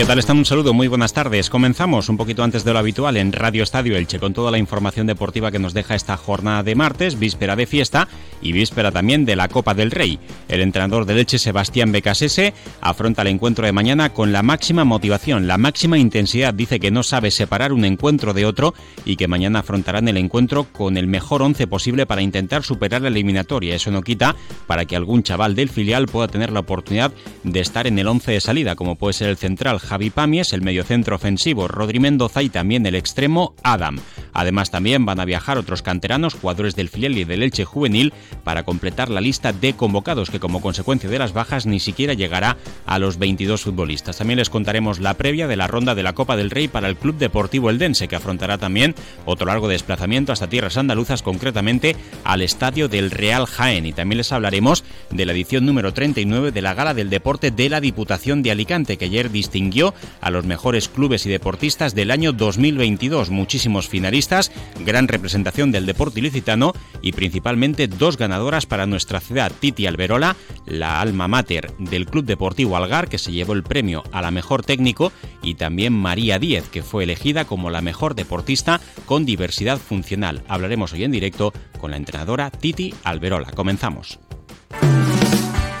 ¿Qué tal están? Un saludo, muy buenas tardes. Comenzamos un poquito antes de lo habitual en Radio Estadio Elche con toda la información deportiva que nos deja esta jornada de martes, víspera de fiesta y víspera también de la Copa del Rey. El entrenador del Elche, Sebastián Becasese, afronta el encuentro de mañana con la máxima motivación, la máxima intensidad. Dice que no sabe separar un encuentro de otro y que mañana afrontarán el encuentro con el mejor once posible para intentar superar la eliminatoria. Eso no quita para que algún chaval del filial pueda tener la oportunidad de estar en el once de salida, como puede ser el central Javi Pamies, el mediocentro ofensivo Rodri Mendoza y también el extremo Adam. Además también van a viajar otros canteranos, jugadores del filial y del Elche juvenil, para completar la lista de convocados que como consecuencia de las bajas ni siquiera llegará a los 22 futbolistas. También les contaremos la previa de la ronda de la Copa del Rey para el Club Deportivo Eldense, que afrontará también otro largo desplazamiento hasta tierras andaluzas, concretamente al estadio del Real Jaén. Y también les hablaremos de la edición número 39 de la Gala del Deporte de la Diputación de Alicante, que ayer distinguió a los mejores clubes y deportistas del año 2022. Muchísimos finalistas, gran representación del deporte ilicitano y principalmente dos ganadoras para nuestra ciudad. Titi Alberola, la alma mater del Club Deportivo Algar, que se llevó el premio a la mejor técnico, y también María Díez, que fue elegida como la mejor deportista con diversidad funcional. Hablaremos hoy en directo con la entrenadora Titi Alberola. Comenzamos.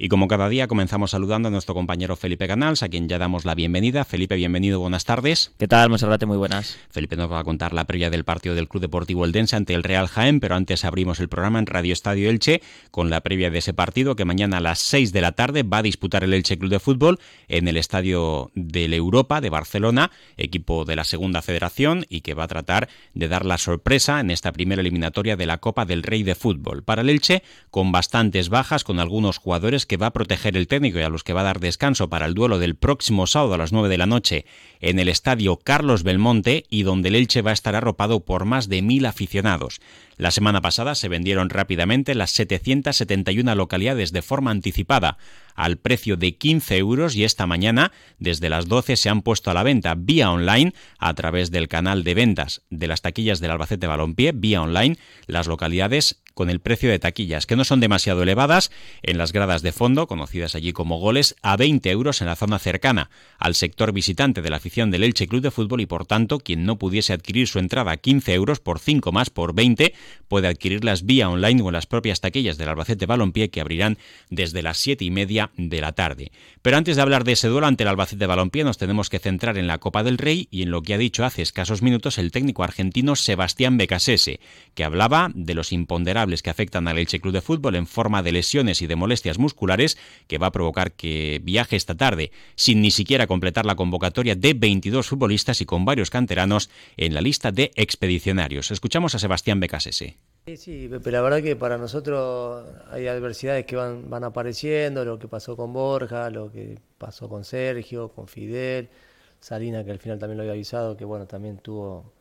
Y como cada día comenzamos saludando a nuestro compañero Felipe Canals, a quien ya damos la bienvenida. Felipe, bienvenido, buenas tardes. ¿Qué tal, Monserrate? Muy buenas. Felipe nos va a contar la previa del partido del Club Deportivo Eldense ante el Real Jaén, pero antes abrimos el programa en Radio Estadio Elche con la previa de ese partido que mañana a las 6 de la tarde va a disputar el Elche Club de Fútbol en el Estadio del Europa de Barcelona, equipo de la Segunda Federación y que va a tratar de dar la sorpresa en esta primera eliminatoria de la Copa del Rey de Fútbol. Para el Elche, con bastantes bajas, con algunos jugadores que va a proteger el técnico y a los que va a dar descanso para el duelo del próximo sábado a las 9 de la noche en el estadio Carlos Belmonte y donde el Elche va a estar arropado por más de mil aficionados. La semana pasada se vendieron rápidamente las 771 localidades de forma anticipada al precio de 15 euros y esta mañana desde las 12 se han puesto a la venta vía online a través del canal de ventas de las taquillas del Albacete Balompié, vía online, las localidades con el precio de taquillas, que no son demasiado elevadas, en las gradas de fondo, conocidas allí como goles, a 20 euros en la zona cercana al sector visitante de la afición del Elche Club de Fútbol y por tanto quien no pudiese adquirir su entrada a 15 euros por 5 más por 20 puede adquirirlas vía online o en las propias taquillas del Albacete Balompié que abrirán desde las 7 y media de la tarde. Pero antes de hablar de ese duelo ante el Albacete Balompié nos tenemos que centrar en la Copa del Rey y en lo que ha dicho hace escasos minutos el técnico argentino Sebastián Becasese, que hablaba de los imponderables que afectan al Elche Club de Fútbol en forma de lesiones y de molestias musculares que va a provocar que viaje esta tarde sin ni siquiera completar la convocatoria de 22 futbolistas y con varios canteranos en la lista de expedicionarios. Escuchamos a Sebastián Becasese. Sí, sí, pero la verdad que para nosotros hay adversidades que van, van apareciendo, lo que pasó con Borja, lo que pasó con Sergio, con Fidel, Salina que al final también lo había avisado, que bueno, también tuvo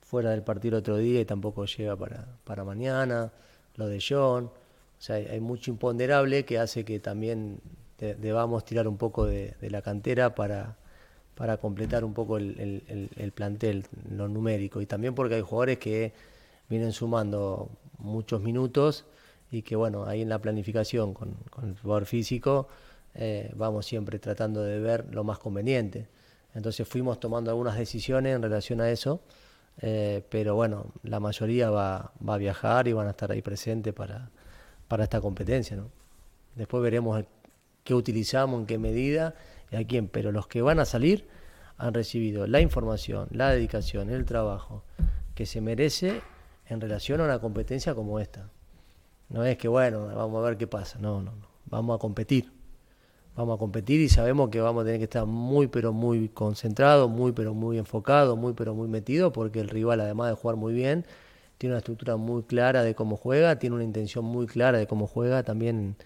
fuera del partido otro día y tampoco llega para, para mañana lo de John. O sea, hay, mucho imponderable que hace que también debamos tirar un poco de, la cantera para, para completar un poco el, plantel, lo numérico. Y también porque hay jugadores que vienen sumando muchos minutos y que, bueno, ahí en la planificación con, el jugador físico eh, vamos siempre tratando de ver lo más conveniente. Entonces fuimos tomando algunas decisiones en relación a eso eh, pero bueno, la mayoría va, va, a viajar y van a estar ahí presentes para, para esta competencia. ¿no? Después veremos qué utilizamos, en qué medida y a quién, pero los que van a salir han recibido la información, la dedicación, el trabajo que se merece en relación a una competencia como esta. No es que, bueno, vamos a ver qué pasa, no, no, no, vamos a competir vamos a competir y sabemos que vamos a tener que estar muy pero muy concentrados, muy pero muy enfocados, muy pero muy metidos, porque el rival además de jugar muy bien, tiene una estructura muy clara de cómo juega, tiene una intención muy clara de cómo juega también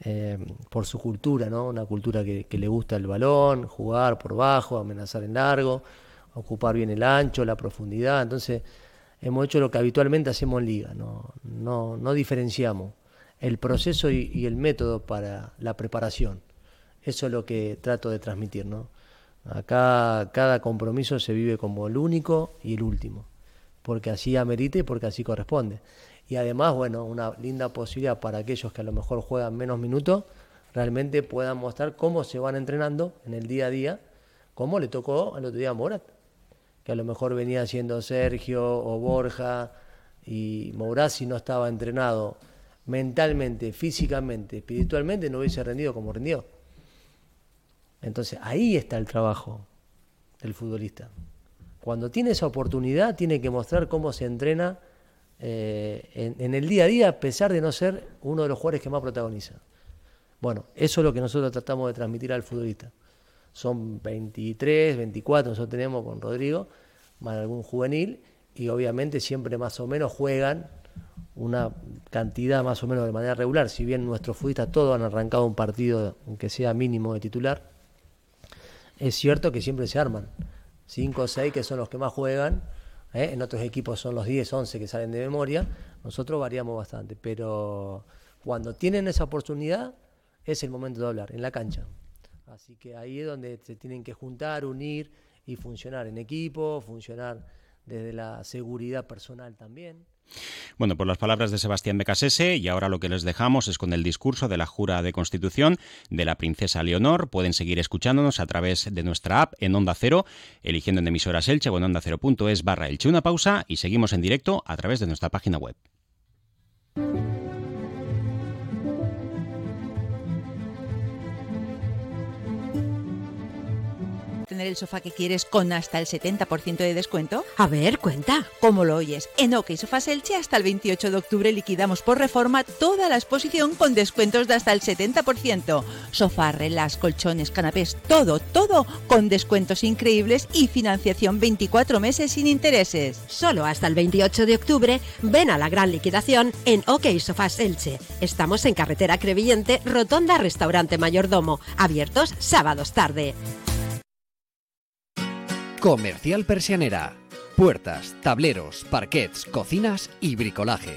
eh, por su cultura, ¿no? Una cultura que, le gusta el balón, jugar por bajo, amenazar en largo, ocupar bien el ancho, la profundidad. Entonces, hemos hecho lo que habitualmente hacemos en liga, no, no, no diferenciamos el proceso y, el método para la preparación. Eso es lo que trato de transmitir, ¿no? Acá cada compromiso se vive como el único y el último, porque así amerita y porque así corresponde. Y además, bueno, una linda posibilidad para aquellos que a lo mejor juegan menos minutos, realmente puedan mostrar cómo se van entrenando en el día a día, como le tocó el otro día a Morat, que a lo mejor venía siendo Sergio o Borja, y Morat si no estaba entrenado mentalmente, físicamente, espiritualmente, no hubiese rendido como rendió. Entonces ahí está el trabajo del futbolista. Cuando tiene esa oportunidad, tiene que mostrar cómo se entrena eh, en, el día a día, a pesar de no ser uno de los jugadores que más protagoniza. Bueno, eso es lo que nosotros tratamos de transmitir al futbolista. Son 23, 24, nosotros tenemos con Rodrigo, más algún juvenil, y obviamente siempre más o menos juegan una cantidad más o menos de manera regular, si bien nuestros futbolistas todos han arrancado un partido, aunque sea mínimo de titular, es cierto que siempre se arman. 5 o 6 que son los que más juegan, ¿eh? en otros equipos son los 10, 11 que salen de memoria, nosotros variamos bastante, pero cuando tienen esa oportunidad es el momento de hablar, en la cancha. Así que ahí es donde se tienen que juntar, unir y funcionar en equipo, funcionar desde la seguridad personal también. Bueno, por las palabras de Sebastián Becasese, y ahora lo que les dejamos es con el discurso de la Jura de Constitución de la princesa Leonor. Pueden seguir escuchándonos a través de nuestra app en Onda Cero, eligiendo en emisoras Elche o en onda cero.es barra Elche. Una pausa y seguimos en directo a través de nuestra página web. Tener el sofá que quieres con hasta el 70% de descuento? A ver, cuenta. ¿Cómo lo oyes? En OK Sofás Elche hasta el 28 de octubre liquidamos por reforma toda la exposición con descuentos de hasta el 70%. Sofá, relas, colchones, canapés, todo, todo con descuentos increíbles y financiación 24 meses sin intereses. Solo hasta el 28 de octubre ven a la gran liquidación en OK Sofás Elche. Estamos en carretera Crevillente, Rotonda Restaurante Mayordomo, abiertos sábados tarde. Comercial Persianera. Puertas, tableros, parquets, cocinas y bricolaje.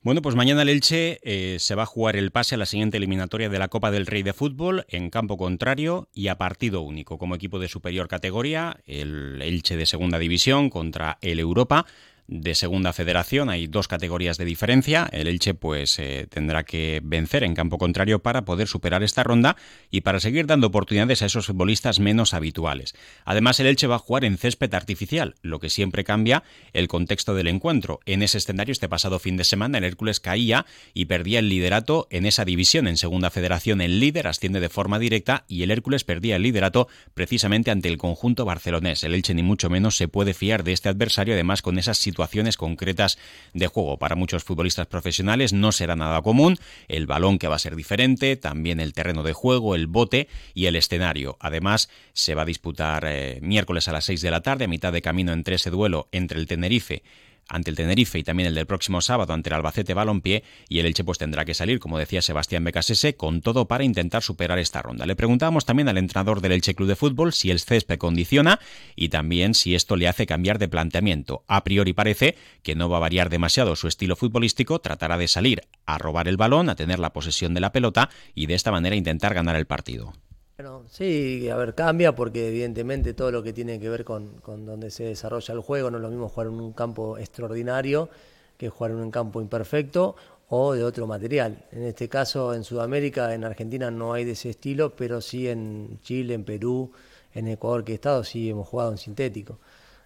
Bueno, pues mañana el Elche eh, se va a jugar el pase a la siguiente eliminatoria de la Copa del Rey de Fútbol en campo contrario y a partido único como equipo de superior categoría, el Elche de segunda división contra el Europa de segunda federación. Hay dos categorías de diferencia. El Elche pues eh, tendrá que vencer en campo contrario para poder superar esta ronda y para seguir dando oportunidades a esos futbolistas menos habituales. Además el Elche va a jugar en césped artificial, lo que siempre cambia el contexto del encuentro. En ese escenario este pasado fin de semana el Hércules caía y perdía el liderato en esa división. En segunda federación el líder asciende de forma directa y el Hércules perdía el liderato precisamente ante el conjunto barcelonés. El Elche ni mucho menos se puede fiar de este adversario además con esas situaciones concretas de juego. Para muchos futbolistas profesionales no será nada común, el balón que va a ser diferente, también el terreno de juego, el bote y el escenario. Además, se va a disputar eh, miércoles a las 6 de la tarde, a mitad de camino entre ese duelo entre el Tenerife ante el Tenerife y también el del próximo sábado ante el Albacete Balompié y el Elche pues tendrá que salir, como decía Sebastián Becasese, con todo para intentar superar esta ronda. Le preguntábamos también al entrenador del Elche Club de Fútbol si el césped condiciona y también si esto le hace cambiar de planteamiento. A priori parece que no va a variar demasiado su estilo futbolístico, tratará de salir a robar el balón, a tener la posesión de la pelota y de esta manera intentar ganar el partido. Bueno, sí, a ver, cambia porque evidentemente todo lo que tiene que ver con, donde se desarrolla el juego no es lo mismo jugar en un campo extraordinario que jugar en un campo imperfecto o de otro material. En este caso, en Sudamérica, en Argentina no hay de ese estilo, pero sí en Chile, en Perú, en Ecuador que he estado, sí hemos jugado en sintético.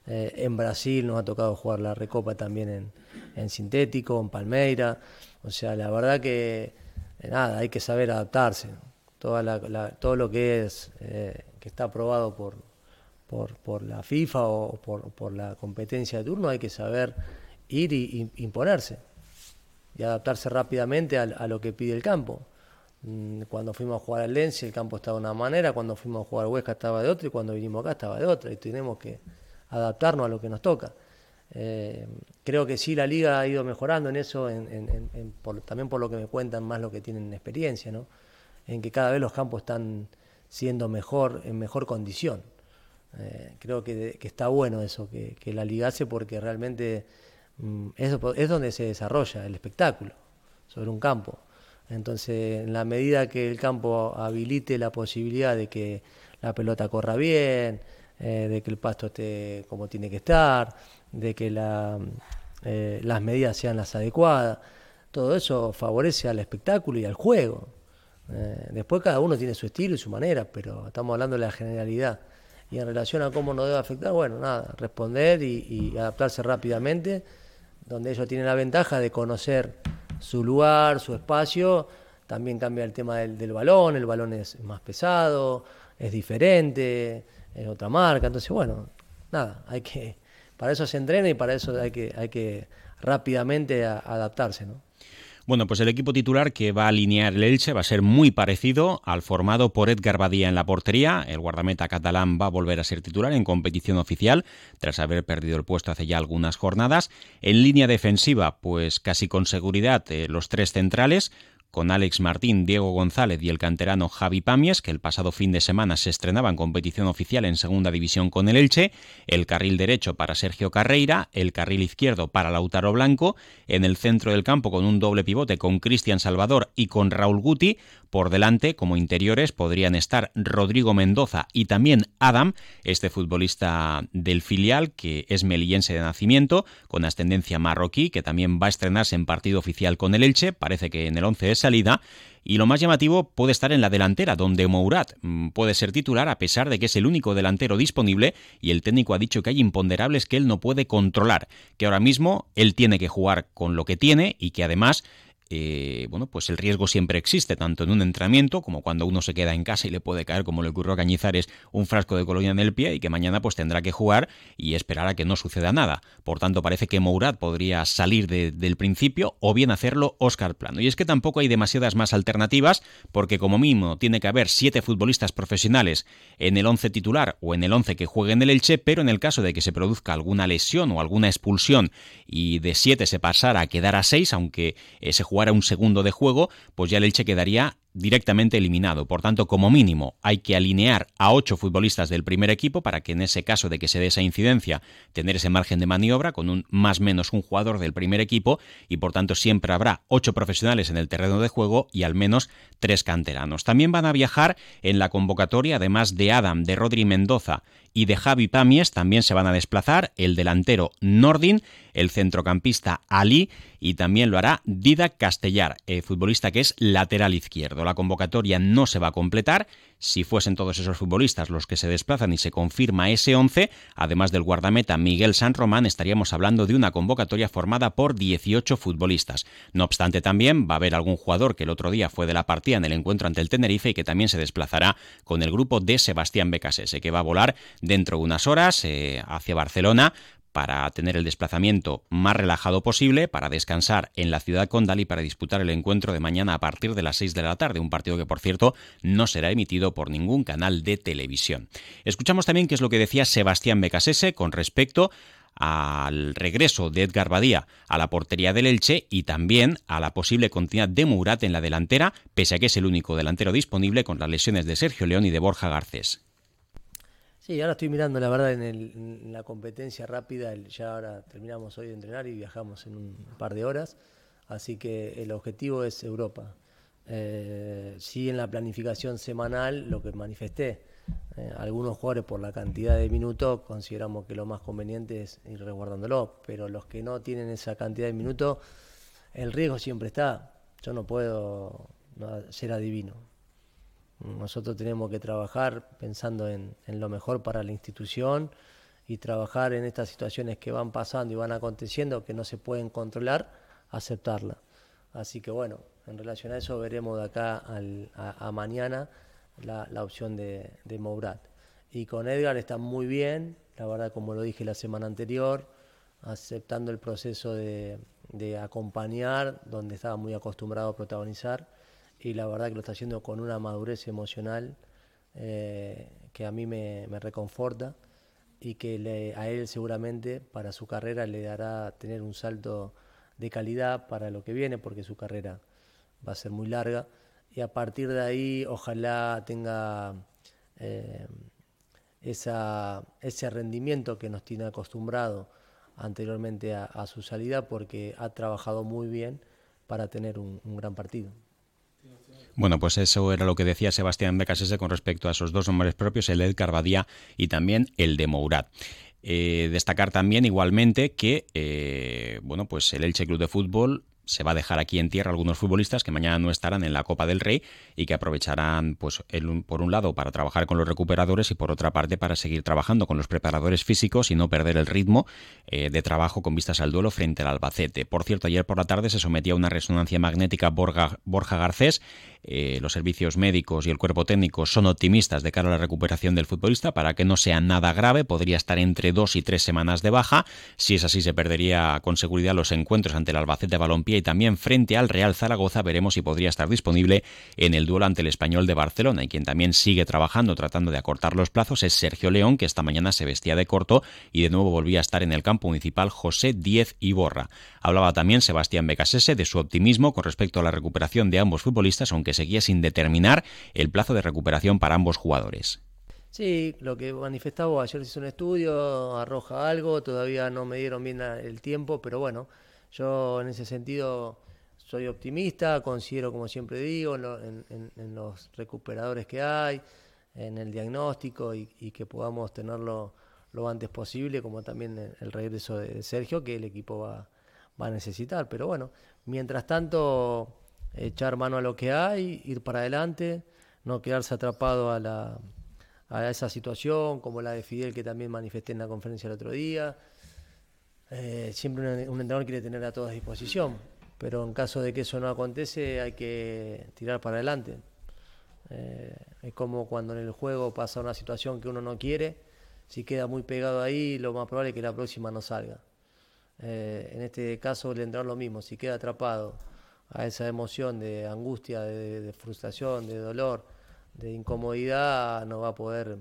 Eh, en Brasil nos ha tocado jugar la Recopa también en, en sintético, en Palmeira. O sea, la verdad que nada, hay que saber adaptarse toda todo lo que es eh, que está aprobado por, por, la FIFA o por, la competencia de turno, hay que saber ir y, imponerse y adaptarse rápidamente a, lo que pide el campo. Mm, cuando fuimos a jugar al Lens el campo estaba de una manera, cuando fuimos a jugar al Huesca estaba de otra y cuando vinimos acá estaba de otra y tenemos que adaptarnos a lo que nos toca. Eh, creo que sí, la liga ha ido mejorando en eso, también por lo que me cuentan más lo que tienen experiencia, ¿no? En que cada vez los campos están siendo mejor, en mejor condición. Eh, creo que, está bueno eso, que, la liga hace porque realmente mm, es donde se desarrolla el espectáculo, sobre un campo. Entonces, en la medida que el campo habilite la posibilidad de que la pelota corra bien, eh, de que el pasto esté como tiene que estar, de que eh, las medidas sean las adecuadas. Todo eso favorece al espectáculo y al juego. Eh, después cada uno tiene su estilo y su manera, pero estamos hablando de la generalidad. Y en relación a cómo nos debe afectar, bueno, nada, responder y, adaptarse rápidamente, donde ellos tienen la ventaja de conocer su lugar, su espacio. También cambia el tema del, del balón, el balón es más pesado, es diferente, es otra marca. Entonces, bueno, nada, hay que para eso se entrena y para eso hay que, hay que rápidamente adaptarse, ¿no? Bueno, pues el equipo titular que va a alinear el Elche va a ser muy parecido al formado por Edgar Badía en la portería. El guardameta catalán va a volver a ser titular en competición oficial tras haber perdido el puesto hace ya algunas jornadas. En línea defensiva, pues casi con seguridad eh, los tres centrales con Alex Martín, Diego González y el canterano Javi Pamies, que el pasado fin de semana se estrenaba en competición oficial en segunda división con el Elche, el carril derecho para Sergio Carreira, el carril izquierdo para Lautaro Blanco, en el centro del campo con un doble pivote con Cristian Salvador y con Raúl Guti, por delante como interiores podrían estar Rodrigo Mendoza y también Adam, este futbolista del filial que es melillense de nacimiento, con ascendencia marroquí, que también va a estrenarse en partido oficial con el Elche, parece que en el 11 es salida. Y lo más llamativo puede estar en la delantera, donde Mourat mm, puede ser titular a pesar de que es el único delantero disponible y el técnico ha dicho que hay imponderables que él no puede controlar, que ahora mismo él tiene que jugar con lo que tiene y que además eh, bueno, pues el riesgo siempre existe, tanto en un entrenamiento como cuando uno se queda en casa y le puede caer, como le ocurrió a Cañizares, un frasco de colonia en el pie y que mañana pues tendrá que jugar y esperar a que no suceda nada. Por tanto, parece que Mourad podría salir del principio o bien hacerlo Oscar Plano. Y es que tampoco hay demasiadas más alternativas porque como mínimo tiene que haber siete futbolistas profesionales en el once titular o en el once que jueguen el Elche, pero en el caso de que se produzca alguna lesión o alguna expulsión y de siete se pasara a quedar a seis, aunque ese jugador jugara un segundo de juego, pues ya el Elche quedaría directamente eliminado. Por tanto, como mínimo, hay que alinear a ocho futbolistas del primer equipo para que en ese caso de que se dé esa incidencia, tener ese margen de maniobra con un más menos un jugador del primer equipo y por tanto siempre habrá ocho profesionales en el terreno de juego y al menos tres canteranos. También van a viajar en la convocatoria, además de Adam, de Rodri Mendoza y de Javi Pamies, también se van a desplazar el delantero Nordin, el centrocampista Ali y también lo hará Dida Castellar, el futbolista que es lateral izquierdo la convocatoria no se va a completar. Si fuesen todos esos futbolistas los que se desplazan y se confirma ese 11, además del guardameta Miguel San Román, estaríamos hablando de una convocatoria formada por 18 futbolistas. No obstante, también va a haber algún jugador que el otro día fue de la partida en el encuentro ante el Tenerife y que también se desplazará con el grupo de Sebastián Becasese, que va a volar dentro de unas horas eh, hacia Barcelona para tener el desplazamiento más relajado posible, para descansar en la ciudad condal y para disputar el encuentro de mañana a partir de las 6 de la tarde, un partido que por cierto no será emitido por ningún canal de televisión. Escuchamos también qué es lo que decía Sebastián Becasese con respecto al regreso de Edgar Badía a la portería del Elche y también a la posible continuidad de Murat en la delantera, pese a que es el único delantero disponible con las lesiones de Sergio León y de Borja Garcés. Sí, ahora estoy mirando, la verdad, en, la competencia rápida. ya ahora terminamos hoy de entrenar y viajamos en un par de horas. Así que el objetivo es Europa. Eh, sí, en la planificación semanal, lo que manifesté, eh, algunos jugadores por la cantidad de minutos consideramos que lo más conveniente es ir resguardándolo, pero los que no tienen esa cantidad de minutos, el riesgo siempre está. Yo no puedo ser adivino. Nosotros tenemos que trabajar pensando en, lo mejor para la institución y trabajar en estas situaciones que van pasando y van aconteciendo que no se pueden controlar, aceptarla. Así que bueno, en relación a eso veremos de acá a, mañana la, opción de, de. Y con Edgar está muy bien, la verdad como lo dije la semana anterior, aceptando el proceso de, de acompañar, donde estaba muy acostumbrado a protagonizar y la verdad que lo está haciendo con una madurez emocional eh, que a mí me, reconforta y que a él seguramente para su carrera le dará tener un salto de calidad para lo que viene, porque su carrera va a ser muy larga. Y a partir de ahí, ojalá tenga eh, ese rendimiento que nos tiene acostumbrado anteriormente a, su salida, porque ha trabajado muy bien para tener un, gran partido. Bueno, pues eso era lo que decía Sebastián Becasese con respecto a esos dos nombres propios, el de Carvadía y también el de Mourad. Eh, destacar también igualmente que eh, bueno, pues el Elche Club de Fútbol se va a dejar aquí en tierra algunos futbolistas que mañana no estarán en la Copa del Rey y que aprovecharán, pues, por un lado, para trabajar con los recuperadores y por otra parte para seguir trabajando con los preparadores físicos y no perder el ritmo eh, de trabajo con vistas al duelo frente al Albacete. Por cierto, ayer por la tarde se sometía a una resonancia magnética Borja, Borja Garcés. Eh, los servicios médicos y el cuerpo técnico son optimistas de cara a la recuperación del futbolista para que no sea nada grave. Podría estar entre dos y tres semanas de baja. Si es así, se perdería con seguridad los encuentros ante el Albacete Balompié y también frente al Real Zaragoza veremos si podría estar disponible en el duelo ante el Español de Barcelona y quien también sigue trabajando tratando de acortar los plazos es Sergio León que esta mañana se vestía de corto y de nuevo volvía a estar en el campo municipal José Diez Iborra. Hablaba también Sebastián Becasese de su optimismo con respecto a la recuperación de ambos futbolistas aunque seguía sin determinar el plazo de recuperación para ambos jugadores. Sí, lo que manifestaba ayer se hizo un estudio, arroja algo, todavía no me dieron bien el tiempo, pero bueno, yo en ese sentido soy optimista, considero, como siempre digo, en, los recuperadores que hay, en el diagnóstico y, que podamos tenerlo lo antes posible, como también el regreso de Sergio, que el equipo va, a necesitar. Pero bueno, mientras tanto, echar mano a lo que hay, ir para adelante, no quedarse atrapado a, la, a esa situación, como la de Fidel que también manifesté en la conferencia el otro día. Eh, siempre un, entrenador quiere tener a toda disposición, pero en caso de que eso no acontece hay que tirar para adelante. Eh, es como cuando en el juego pasa una situación que uno no quiere, si queda muy pegado ahí, lo más probable es que la próxima no salga. Eh, en este caso el entrenador lo mismo, si queda atrapado a esa emoción de angustia, de, frustración, de dolor, de incomodidad, no va a poder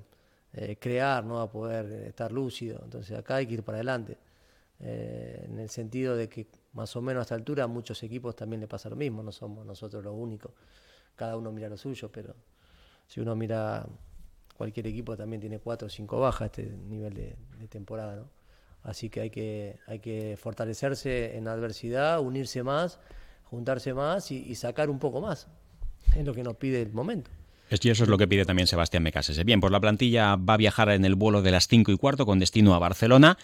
crear, no va a poder estar lúcido. Entonces acá hay que ir para adelante. Eh, en el sentido de que más o menos a esta altura a muchos equipos también le pasa lo mismo, no somos nosotros los únicos, cada uno mira lo suyo, pero si uno mira cualquier equipo también tiene cuatro o cinco bajas este nivel de, temporada, ¿no? Así que hay que, hay que fortalecerse en adversidad, unirse más, juntarse más y, sacar un poco más. Es lo que nos pide el momento. Y eso es lo que pide también Sebastián Mecases. Bien, pues la plantilla va a viajar en el vuelo de las 5 y cuarto con destino a Barcelona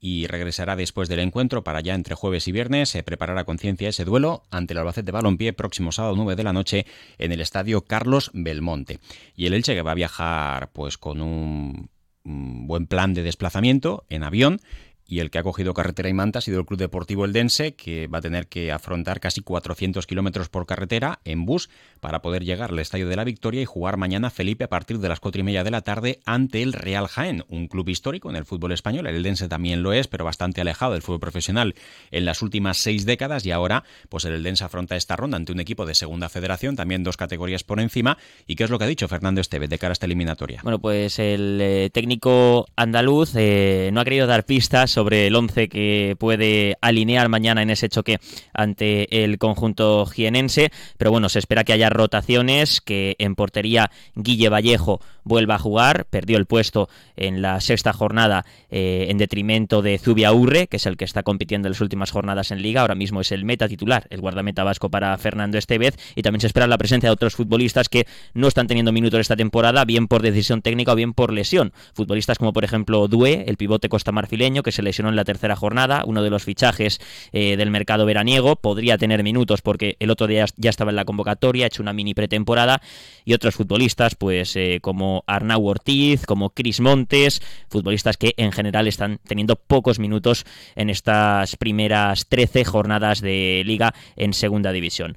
y regresará después del encuentro para ya entre jueves y viernes se preparará conciencia ese duelo ante el Albacete Balompié próximo sábado 9 de la noche en el estadio Carlos Belmonte. Y el Elche que va a viajar pues con un buen plan de desplazamiento en avión y el que ha cogido carretera y manta ha sido el Club Deportivo Eldense, que va a tener que afrontar casi 400 kilómetros por carretera en bus para poder llegar al Estadio de la Victoria y jugar mañana Felipe a partir de las cuatro y media de la tarde ante el Real Jaén, un club histórico en el fútbol español. El Eldense también lo es, pero bastante alejado del fútbol profesional en las últimas seis décadas y ahora pues el Eldense afronta esta ronda ante un equipo de segunda federación, también dos categorías por encima. ¿Y qué es lo que ha dicho Fernando Esteve de cara a esta eliminatoria? Bueno, pues el eh, técnico andaluz eh, no ha querido dar pistas sobre el 11 que puede alinear mañana en ese choque ante el conjunto jienense. Pero bueno, se espera que haya rotaciones, que en portería Guille Vallejo vuelva a jugar. Perdió el puesto en la sexta jornada eh, en detrimento de Zubia Urre, que es el que está compitiendo en las últimas jornadas en liga. Ahora mismo es el meta titular, el guardameta vasco para Fernando Estevez. Y también se espera la presencia de otros futbolistas que no están teniendo minutos esta temporada, bien por decisión técnica o bien por lesión. Futbolistas como por ejemplo Due, el pivote costamarfileño, que se lesionó en la tercera jornada, uno de los fichajes eh, del mercado veraniego, podría tener minutos porque el otro día ya estaba en la convocatoria, ha hecho una mini pretemporada, y otros futbolistas, pues eh, como Arnau Ortiz, como Cris Montes, futbolistas que en general están teniendo pocos minutos en estas primeras 13 jornadas de liga en segunda división.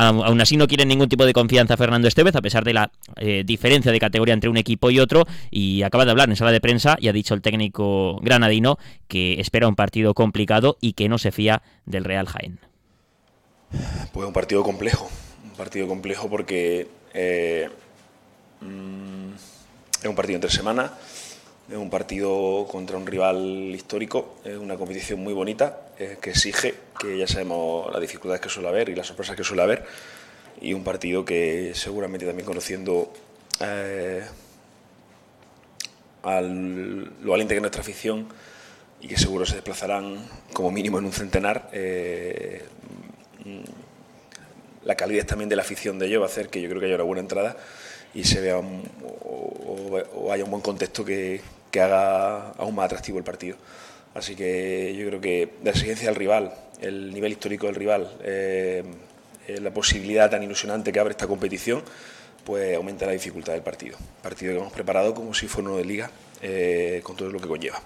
Aún así no quieren ningún tipo de confianza Fernando Estevez, a pesar de la eh, diferencia de categoría entre un equipo y otro, y acaba de hablar en sala de prensa y ha dicho el técnico granadino que espera un partido complicado y que no se fía del Real Jaén. Pues un partido complejo, un partido complejo porque eh, mm, es un partido entre semana, Es un partido contra un rival histórico, es una competición muy bonita, que exige, que ya sabemos las dificultades que suele haber y las sorpresas que suele haber, y un partido que seguramente también conociendo eh, al, lo valiente que es nuestra afición y que seguro se desplazarán como mínimo en un centenar, eh, la calidez también de la afición de ello va a hacer que yo creo que haya una buena entrada y se vea o, haya un buen contexto que, que, haga aún más atractivo el partido. Así que yo creo que la exigencia del rival, el nivel histórico del rival, eh, eh, la posibilidad tan ilusionante que abre esta competición, pues aumenta la dificultad del partido. Partido que hemos preparado como si fuera uno de liga, eh, con todo lo que conlleva.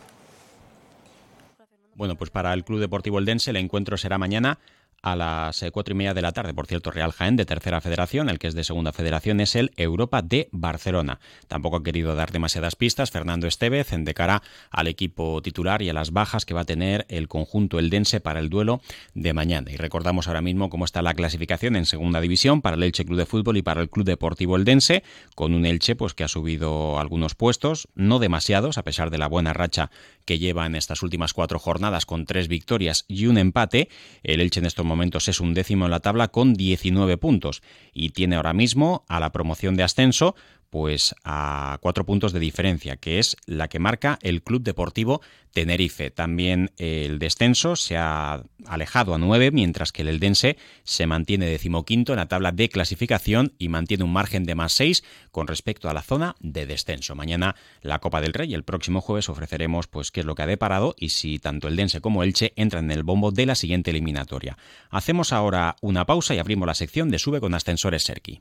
Bueno, pues para el Club Deportivo Eldense el encuentro será mañana a las eh, cuatro y media de la tarde. Por cierto, Real Jaén de tercera federación, el que es de segunda federación es el Europa de Barcelona. Tampoco ha querido dar demasiadas pistas Fernando Estevez de cara al equipo titular y a las bajas que va a tener el conjunto eldense para el duelo de mañana. Y recordamos ahora mismo cómo está la clasificación en segunda división para el Elche Club de Fútbol y para el Club Deportivo Eldense, con un Elche pues que ha subido algunos puestos, no demasiados, a pesar de la buena racha que lleva en estas últimas cuatro jornadas con tres victorias y un empate. El Elche en estos momentos es un décimo en la tabla con 19 puntos y tiene ahora mismo a la promoción de ascenso pues a cuatro puntos de diferencia, que es la que marca el Club Deportivo Tenerife. También el descenso se ha alejado a nueve, mientras que el Eldense se mantiene decimoquinto en la tabla de clasificación y mantiene un margen de más seis con respecto a la zona de descenso. Mañana la Copa del Rey, el próximo jueves ofreceremos pues qué es lo que ha deparado y si tanto el Dense como Elche entran en el bombo de la siguiente eliminatoria. Hacemos ahora una pausa y abrimos la sección de Sube con Ascensores Serki.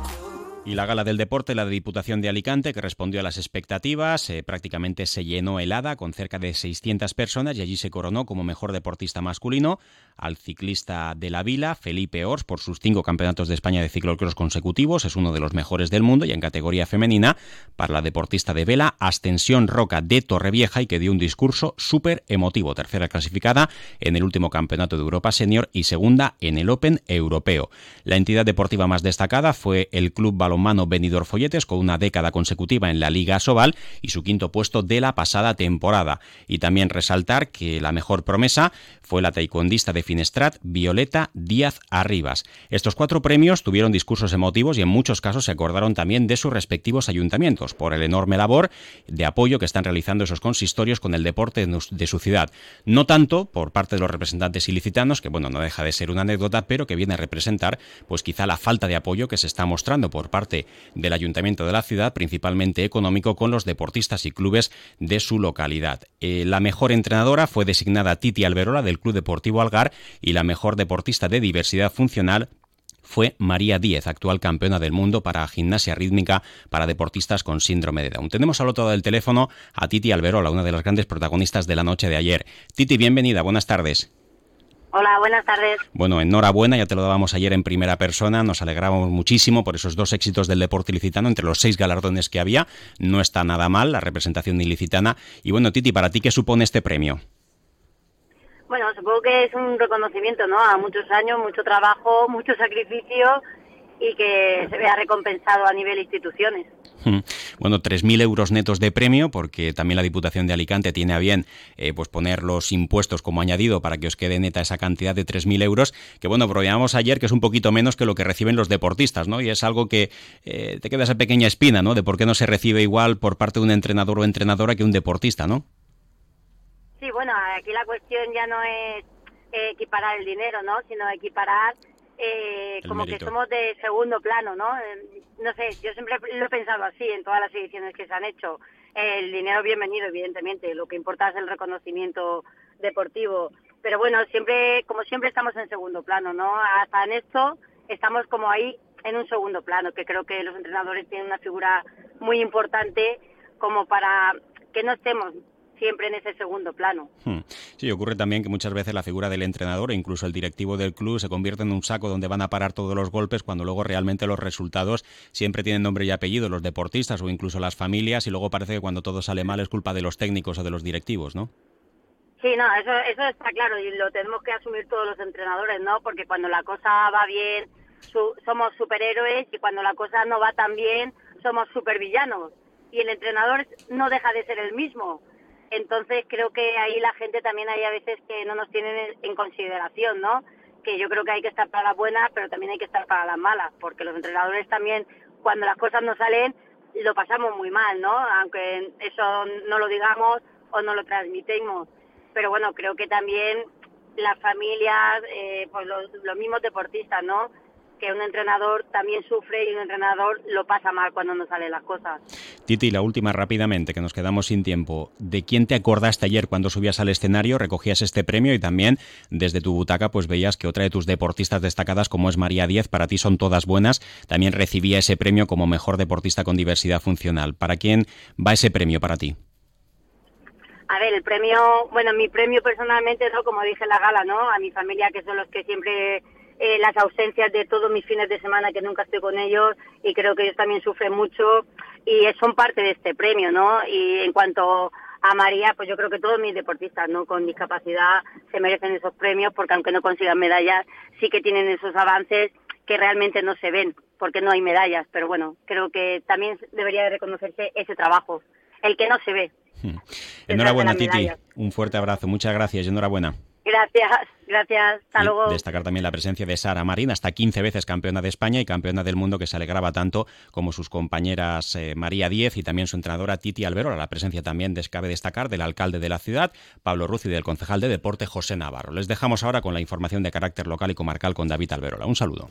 Y la gala del deporte, la de Diputación de Alicante, que respondió a las expectativas, eh, prácticamente se llenó helada con cerca de 600 personas y allí se coronó como mejor deportista masculino al ciclista de la Vila, Felipe Ors, por sus cinco campeonatos de España de ciclocross consecutivos. Es uno de los mejores del mundo y en categoría femenina para la deportista de vela, Ascensión Roca de Torrevieja y que dio un discurso súper emotivo. Tercera clasificada en el último campeonato de Europa Senior y segunda en el Open Europeo. La entidad deportiva más destacada fue el Club balonmano Benidorm Folletes con una década consecutiva en la Liga Sobal y su quinto puesto de la pasada temporada. Y también resaltar que la mejor promesa fue la taekwondista de Finestrat, Violeta Díaz Arribas. Estos cuatro premios tuvieron discursos emotivos y en muchos casos se acordaron también de sus respectivos ayuntamientos por el enorme labor de apoyo que están realizando esos consistorios con el deporte de su ciudad. No tanto por parte de los representantes ilicitanos, que bueno, no deja de ser una anécdota, pero que viene a representar pues quizá la falta de apoyo que se está mostrando por parte del Ayuntamiento de la ciudad, principalmente económico, con los deportistas y clubes de su localidad. Eh, la mejor entrenadora fue designada Titi Alberola del Club Deportivo Algar y la mejor deportista de diversidad funcional fue María Díez, actual campeona del mundo para gimnasia rítmica para deportistas con síndrome de Down. Tenemos al otro lado del teléfono a Titi Alberola, una de las grandes protagonistas de la noche de ayer. Titi, bienvenida, buenas tardes. Hola, buenas tardes. Bueno, enhorabuena, ya te lo dábamos ayer en primera persona, nos alegramos muchísimo por esos dos éxitos del deporte ilicitano, entre los seis galardones que había, no está nada mal la representación ilicitana. Y bueno, Titi, ¿para ti qué supone este premio? Bueno, supongo que es un reconocimiento, ¿no? A muchos años, mucho trabajo, mucho sacrificio y que se vea recompensado a nivel instituciones. Hmm. Bueno, 3.000 euros netos de premio, porque también la Diputación de Alicante tiene a bien eh, pues poner los impuestos como añadido para que os quede neta esa cantidad de 3.000 euros, que bueno, probamos ayer que es un poquito menos que lo que reciben los deportistas, ¿no? Y es algo que eh, te queda esa pequeña espina, ¿no? De por qué no se recibe igual por parte de un entrenador o entrenadora que un deportista, ¿no? Sí, bueno, aquí la cuestión ya no es equiparar el dinero, ¿no? Sino equiparar eh, como que somos de segundo plano, ¿no? Eh, no sé, yo siempre lo he pensado así en todas las ediciones que se han hecho. El dinero bienvenido, evidentemente, lo que importa es el reconocimiento deportivo. Pero bueno, siempre, como siempre estamos en segundo plano, ¿no? Hasta en esto estamos como ahí en un segundo plano, que creo que los entrenadores tienen una figura muy importante como para que no estemos siempre en ese segundo plano. Hmm. Sí, ocurre también que muchas veces la figura del entrenador e incluso el directivo del club se convierte en un saco donde van a parar todos los golpes cuando luego realmente los resultados siempre tienen nombre y apellido, los deportistas o incluso las familias, y luego parece que cuando todo sale mal es culpa de los técnicos o de los directivos, ¿no? Sí, no, eso, eso está claro y lo tenemos que asumir todos los entrenadores, ¿no? Porque cuando la cosa va bien somos superhéroes y cuando la cosa no va tan bien somos supervillanos y el entrenador no deja de ser el mismo. Entonces creo que ahí la gente también hay a veces que no nos tienen en consideración, ¿no? Que yo creo que hay que estar para las buenas, pero también hay que estar para las malas, porque los entrenadores también, cuando las cosas no salen, lo pasamos muy mal, ¿no? Aunque eso no lo digamos o no lo transmitimos pero bueno, creo que también las familias, eh, pues los, los mismos deportistas, ¿no? Que un entrenador también sufre y un entrenador lo pasa mal cuando no salen las cosas. Titi, la última rápidamente, que nos quedamos sin tiempo. ¿De quién te acordaste ayer cuando subías al escenario, recogías este premio y también desde tu butaca pues veías que otra de tus deportistas destacadas como es María Díez, para ti son todas buenas, también recibía ese premio como mejor deportista con diversidad funcional. ¿Para quién va ese premio para ti? A ver, el premio, bueno, mi premio personalmente, ¿no? como dije en la gala, ¿no? A mi familia, que son los que siempre eh, las ausencias de todos mis fines de semana que nunca estoy con ellos y creo que ellos también sufren mucho y son parte de este premio, ¿no? Y en cuanto a María, pues yo creo que todos mis deportistas, ¿no? Con discapacidad se merecen esos premios porque aunque no consigan medallas, sí que tienen esos avances que realmente no se ven porque no hay medallas, pero bueno, creo que también debería reconocerse ese trabajo, el que no se ve. Hmm. Enhorabuena, Titi. Un fuerte abrazo. Muchas gracias y enhorabuena. Gracias, gracias. Hasta luego. Destacar también la presencia de Sara Marín, hasta 15 veces campeona de España y campeona del mundo, que se alegraba tanto como sus compañeras eh, María Diez y también su entrenadora Titi Albero. La presencia también cabe destacar del alcalde de la ciudad, Pablo Ruz, y del concejal de deporte, José Navarro. Les dejamos ahora con la información de carácter local y comarcal con David Alberola. Un saludo.